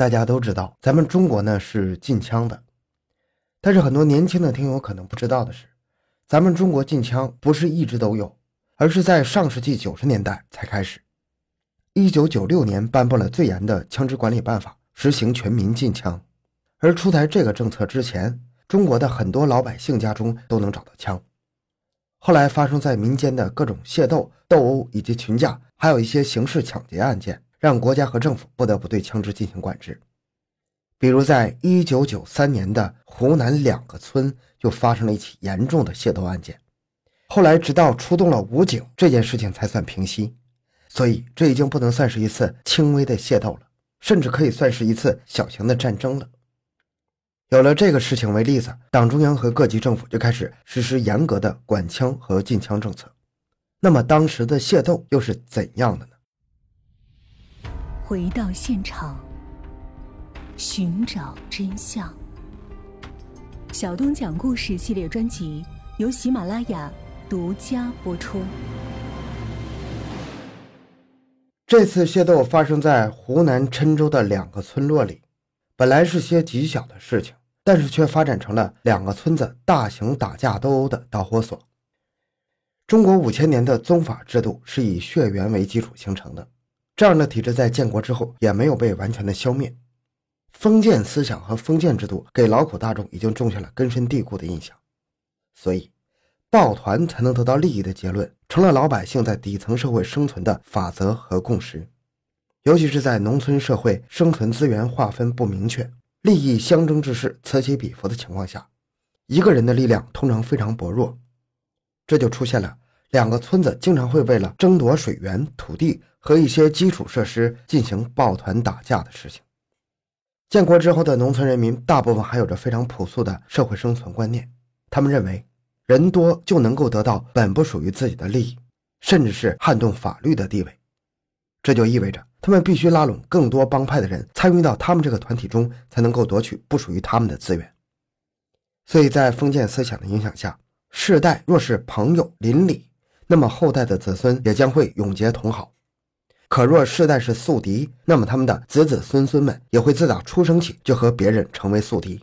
大家都知道，咱们中国呢是禁枪的，但是很多年轻的听友可能不知道的是，咱们中国禁枪不是一直都有，而是在上世纪九十年代才开始。一九九六年颁布了最严的枪支管理办法，实行全民禁枪。而出台这个政策之前，中国的很多老百姓家中都能找到枪。后来发生在民间的各种械斗、斗殴以及群架，还有一些刑事抢劫案件，让国家和政府不得不对枪支进行管制。比如，在一九九三年的湖南两个村就发生了一起严重的械斗案件，后来直到出动了武警，这件事情才算平息。所以，这已经不能算是一次轻微的械斗了，甚至可以算是一次小型的战争了。有了这个事情为例子，党中央和各级政府就开始实施严格的管枪和禁枪政策。那么，当时的械斗又是怎样的呢？回到现场，寻找真相。小东讲故事系列专辑由喜马拉雅独家播出。这次械斗发生在湖南郴州的两个村落里，本来是些极小的事情，但是却发展成了两个村子大型打架斗殴的导火索。中国五千年的宗法制度是以血缘为基础形成的，这样的体制在建国之后也没有被完全的消灭。封建思想和封建制度给劳苦大众已经种下了根深蒂固的印象，所以。抱团才能得到利益的结论，成了老百姓在底层社会生存的法则和共识。尤其是在农村社会生存资源划分不明确、利益相争之势此起彼伏的情况下，一个人的力量通常非常薄弱，这就出现了两个村子经常会为了争夺水源、土地和一些基础设施进行抱团打架的事情。建国之后的农村人民大部分还有着非常朴素的社会生存观念，他们认为。人多就能够得到本不属于自己的利益，甚至是撼动法律的地位。这就意味着他们必须拉拢更多帮派的人参与到他们这个团体中，才能够夺取不属于他们的资源。所以在封建思想的影响下，世代若是朋友邻里，那么后代的子孙也将会永结同好；可若世代是宿敌，那么他们的子子孙孙们也会自打出生起就和别人成为宿敌。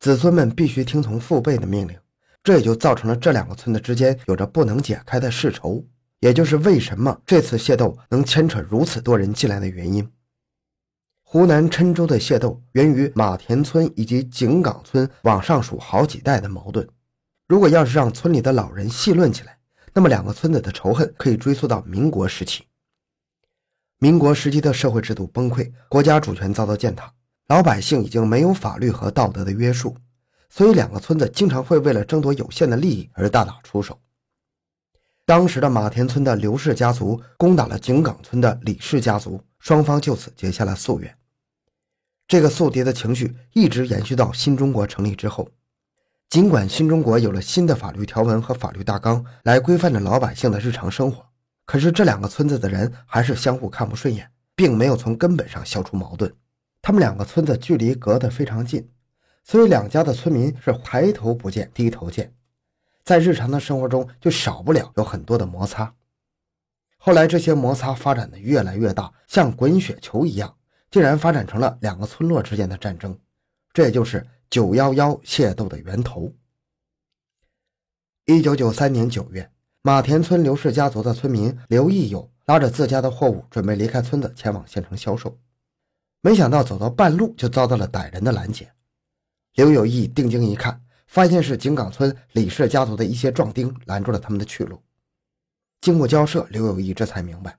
子孙们必须听从父辈的命令。这也就造成了这两个村子之间有着不能解开的世仇，也就是为什么这次械斗能牵扯如此多人进来的原因。湖南郴州的械斗源于马田村以及井岗村往上数好几代的矛盾。如果要是让村里的老人细论起来，那么两个村子的仇恨可以追溯到民国时期。民国时期的社会制度崩溃，国家主权遭到践踏，老百姓已经没有法律和道德的约束。所以，两个村子经常会为了争夺有限的利益而大打出手。当时的马田村的刘氏家族攻打了井岗村的李氏家族，双方就此结下了夙愿。这个宿敌的情绪一直延续到新中国成立之后。尽管新中国有了新的法律条文和法律大纲来规范着老百姓的日常生活，可是这两个村子的人还是相互看不顺眼，并没有从根本上消除矛盾。他们两个村子距离隔得非常近。所以两家的村民是抬头不见低头见，在日常的生活中就少不了有很多的摩擦。后来这些摩擦发展的越来越大，像滚雪球一样，竟然发展成了两个村落之间的战争。这也就是九幺幺械斗的源头。一九九三年九月，马田村刘氏家族的村民刘义友拉着自家的货物准备离开村子前往县城销售，没想到走到半路就遭到了歹人的拦截。刘有义定睛一看，发现是井岗村李氏家族的一些壮丁拦住了他们的去路。经过交涉，刘有义这才明白，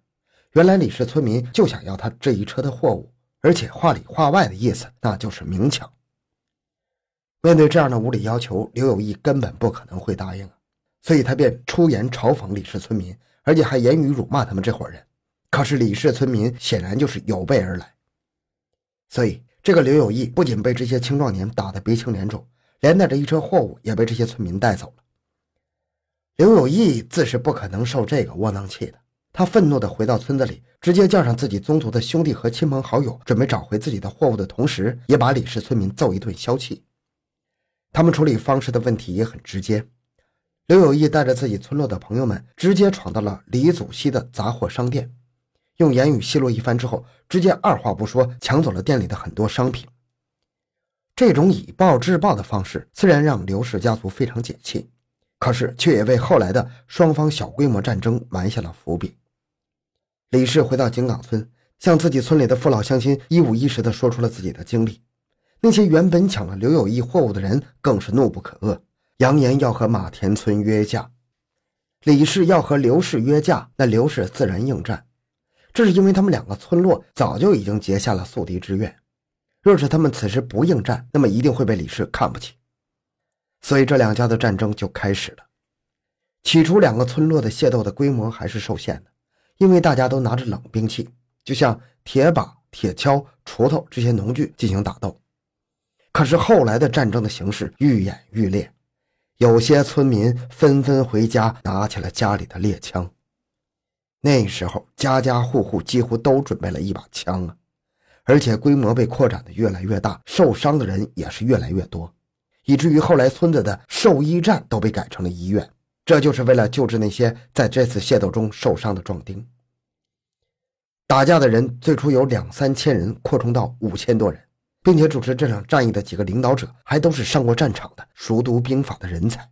原来李氏村民就想要他这一车的货物，而且话里话外的意思那就是明抢。面对这样的无理要求，刘有义根本不可能会答应啊，所以他便出言嘲讽李氏村民，而且还言语辱骂他们这伙人。可是李氏村民显然就是有备而来，所以。这个刘有义不仅被这些青壮年打得鼻青脸肿，连带着一车货物也被这些村民带走了。刘有义自是不可能受这个窝囊气的，他愤怒地回到村子里，直接叫上自己宗族的兄弟和亲朋好友，准备找回自己的货物的同时，也把李氏村民揍一顿消气。他们处理方式的问题也很直接，刘有义带着自己村落的朋友们，直接闯到了李祖熙的杂货商店。用言语奚落一番之后，直接二话不说抢走了店里的很多商品。这种以暴制暴的方式，虽然让刘氏家族非常解气，可是却也为后来的双方小规模战争埋下了伏笔。李氏回到井岗村，向自己村里的父老乡亲一五一十地说出了自己的经历。那些原本抢了刘有义货物的人更是怒不可遏，扬言要和马田村约架。李氏要和刘氏约架，那刘氏自然应战。这是因为他们两个村落早就已经结下了宿敌之怨。若是他们此时不应战，那么一定会被李氏看不起。所以这两家的战争就开始了。起初，两个村落的械斗的规模还是受限的，因为大家都拿着冷兵器，就像铁把、铁锹、锄头这些农具进行打斗。可是后来的战争的形势愈演愈烈，有些村民纷纷回家拿起了家里的猎枪。那时候，家家户户几乎都准备了一把枪啊！而且规模被扩展的越来越大，受伤的人也是越来越多，以至于后来村子的兽医站都被改成了医院，这就是为了救治那些在这次械斗中受伤的壮丁。打架的人最初有两三千人，扩充到五千多人，并且主持这场战役的几个领导者还都是上过战场的、熟读兵法的人才。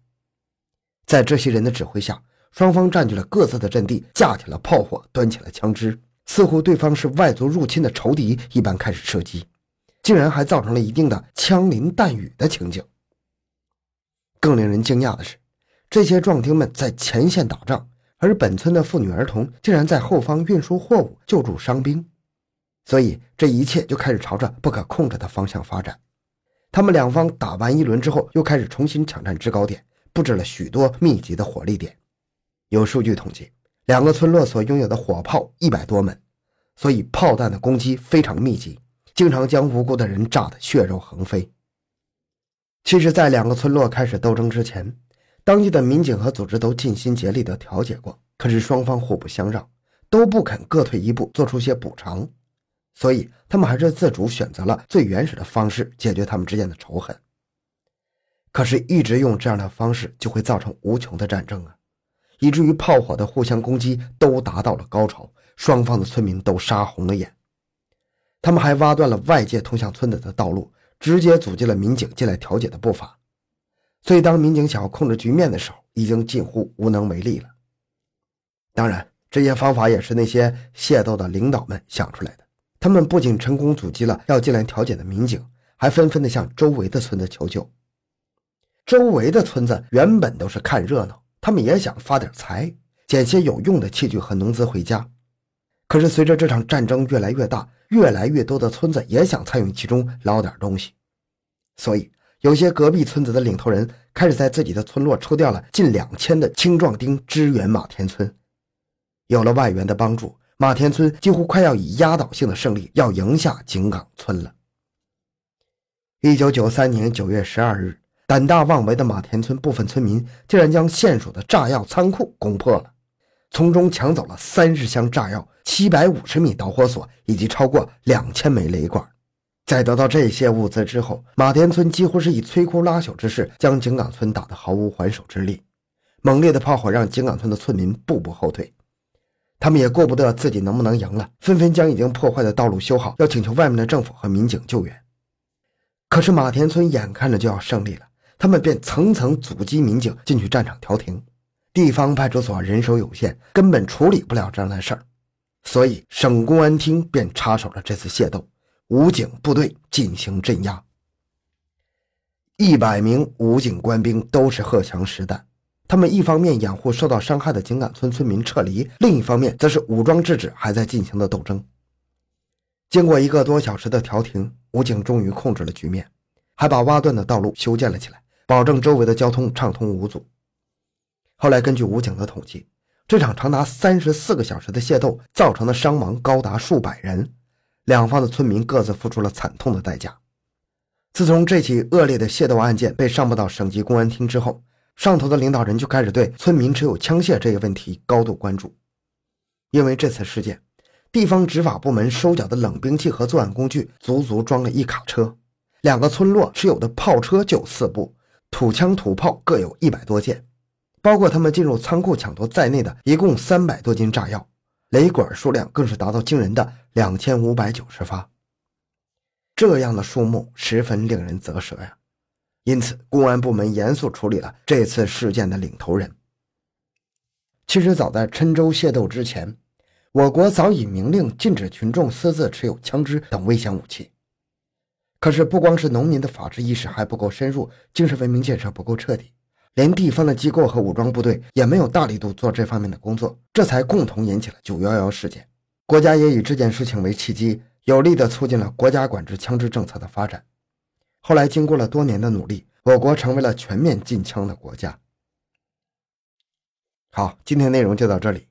在这些人的指挥下，双方占据了各自的阵地，架起了炮火，端起了枪支。似乎对方是外族入侵的仇敌一般开始射击，竟然还造成了一定的枪林弹雨的情景。更令人惊讶的是，这些壮丁们在前线打仗，而本村的妇女儿童竟然在后方运输货物、救助伤兵，所以这一切就开始朝着不可控制的方向发展。他们两方打完一轮之后，又开始重新抢占制高点，布置了许多密集的火力点。有数据统计。两个村落所拥有的火炮一百多门，所以炮弹的攻击非常密集，经常将无辜的人炸得血肉横飞。其实，在两个村落开始斗争之前，当地的民警和组织都尽心竭力地调解过，可是双方互不相让，都不肯各退一步，做出些补偿，所以他们还是自主选择了最原始的方式解决他们之间的仇恨。可是，一直用这样的方式，就会造成无穷的战争啊！以至于炮火的互相攻击都达到了高潮，双方的村民都杀红了眼。他们还挖断了外界通向村子的道路，直接阻击了民警进来调解的步伐。所以，当民警想要控制局面的时候，已经近乎无能为力了。当然，这些方法也是那些械斗的领导们想出来的。他们不仅成功阻击了要进来调解的民警，还纷纷的向周围的村子求救。周围的村子原本都是看热闹。他们也想发点财，捡些有用的器具和农资回家。可是随着这场战争越来越大，越来越多的村子也想参与其中，捞点东西。所以，有些隔壁村子的领头人开始在自己的村落抽调了近两千的青壮丁支援马田村。有了外援的帮助，马田村几乎快要以压倒性的胜利要赢下井岗村了。一九九三年九月十二日。胆大妄为的马田村部分村民竟然将县属的炸药仓库攻破了，从中抢走了三十箱炸药、七百五十米导火索以及超过两千枚雷管。在得到这些物资之后，马田村几乎是以摧枯拉朽之势将井岗村打得毫无还手之力。猛烈的炮火让井岗村的村民步步后退，他们也顾不得自己能不能赢了，纷纷将已经破坏的道路修好，要请求外面的政府和民警救援。可是马田村眼看着就要胜利了。他们便层层阻击民警进去战场调停，地方派出所人手有限，根本处理不了这样的事儿，所以省公安厅便插手了这次械斗，武警部队进行镇压。一百名武警官兵都是荷枪实弹，他们一方面掩护受到伤害的井岗村村民撤离，另一方面则是武装制止还在进行的斗争。经过一个多小时的调停，武警终于控制了局面，还把挖断的道路修建了起来。保证周围的交通畅通无阻。后来，根据武警的统计，这场长达三十四个小时的械斗造成的伤亡高达数百人，两方的村民各自付出了惨痛的代价。自从这起恶劣的械斗案件被上报到省级公安厅之后，上头的领导人就开始对村民持有枪械这个问题高度关注。因为这次事件，地方执法部门收缴的冷兵器和作案工具足足装了一卡车，两个村落持有的炮车就四部。土枪土炮各有一百多件，包括他们进入仓库抢夺在内的一共三百多斤炸药，雷管数量更是达到惊人的两千五百九十发。这样的数目十分令人啧舌呀。因此，公安部门严肃处理了这次事件的领头人。其实，早在郴州械斗之前，我国早已明令禁止群众私自持有枪支等危险武器。可是，不光是农民的法治意识还不够深入，精神文明建设不够彻底，连地方的机构和武装部队也没有大力度做这方面的工作，这才共同引起了九幺幺事件。国家也以这件事情为契机，有力地促进了国家管制枪支政策的发展。后来，经过了多年的努力，我国成为了全面禁枪的国家。好，今天内容就到这里。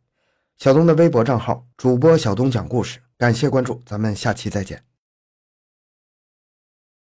小东的微博账号主播小东讲故事，感谢关注，咱们下期再见。